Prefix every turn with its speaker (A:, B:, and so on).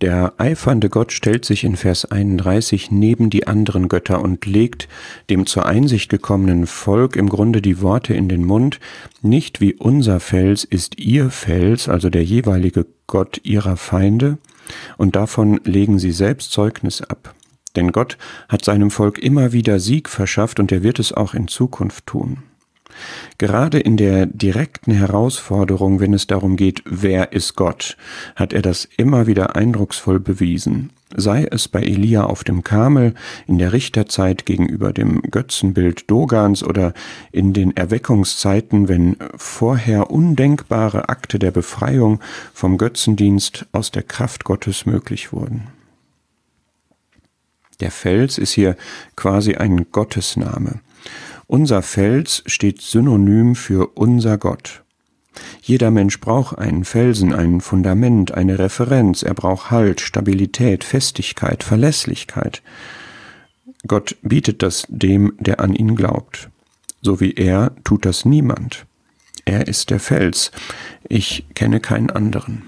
A: Der eifernde Gott stellt sich in Vers 31 neben die anderen Götter und legt dem zur Einsicht gekommenen Volk im Grunde die Worte in den Mund, nicht wie unser Fels ist ihr Fels, also der jeweilige Gott ihrer Feinde, und davon legen sie selbst Zeugnis ab. Denn Gott hat seinem Volk immer wieder Sieg verschafft und er wird es auch in Zukunft tun. Gerade in der direkten Herausforderung, wenn es darum geht, wer ist Gott, hat er das immer wieder eindrucksvoll bewiesen. Sei es bei Elia auf dem Kamel, in der Richterzeit gegenüber dem Götzenbild Dogans oder in den Erweckungszeiten, wenn vorher undenkbare Akte der Befreiung vom Götzendienst aus der Kraft Gottes möglich wurden. Der Fels ist hier quasi ein Gottesname. Unser Fels steht synonym für unser Gott. Jeder Mensch braucht einen Felsen, ein Fundament, eine Referenz, er braucht Halt, Stabilität, Festigkeit, Verlässlichkeit. Gott bietet das dem, der an ihn glaubt. So wie er tut das niemand. Er ist der Fels, ich kenne keinen anderen.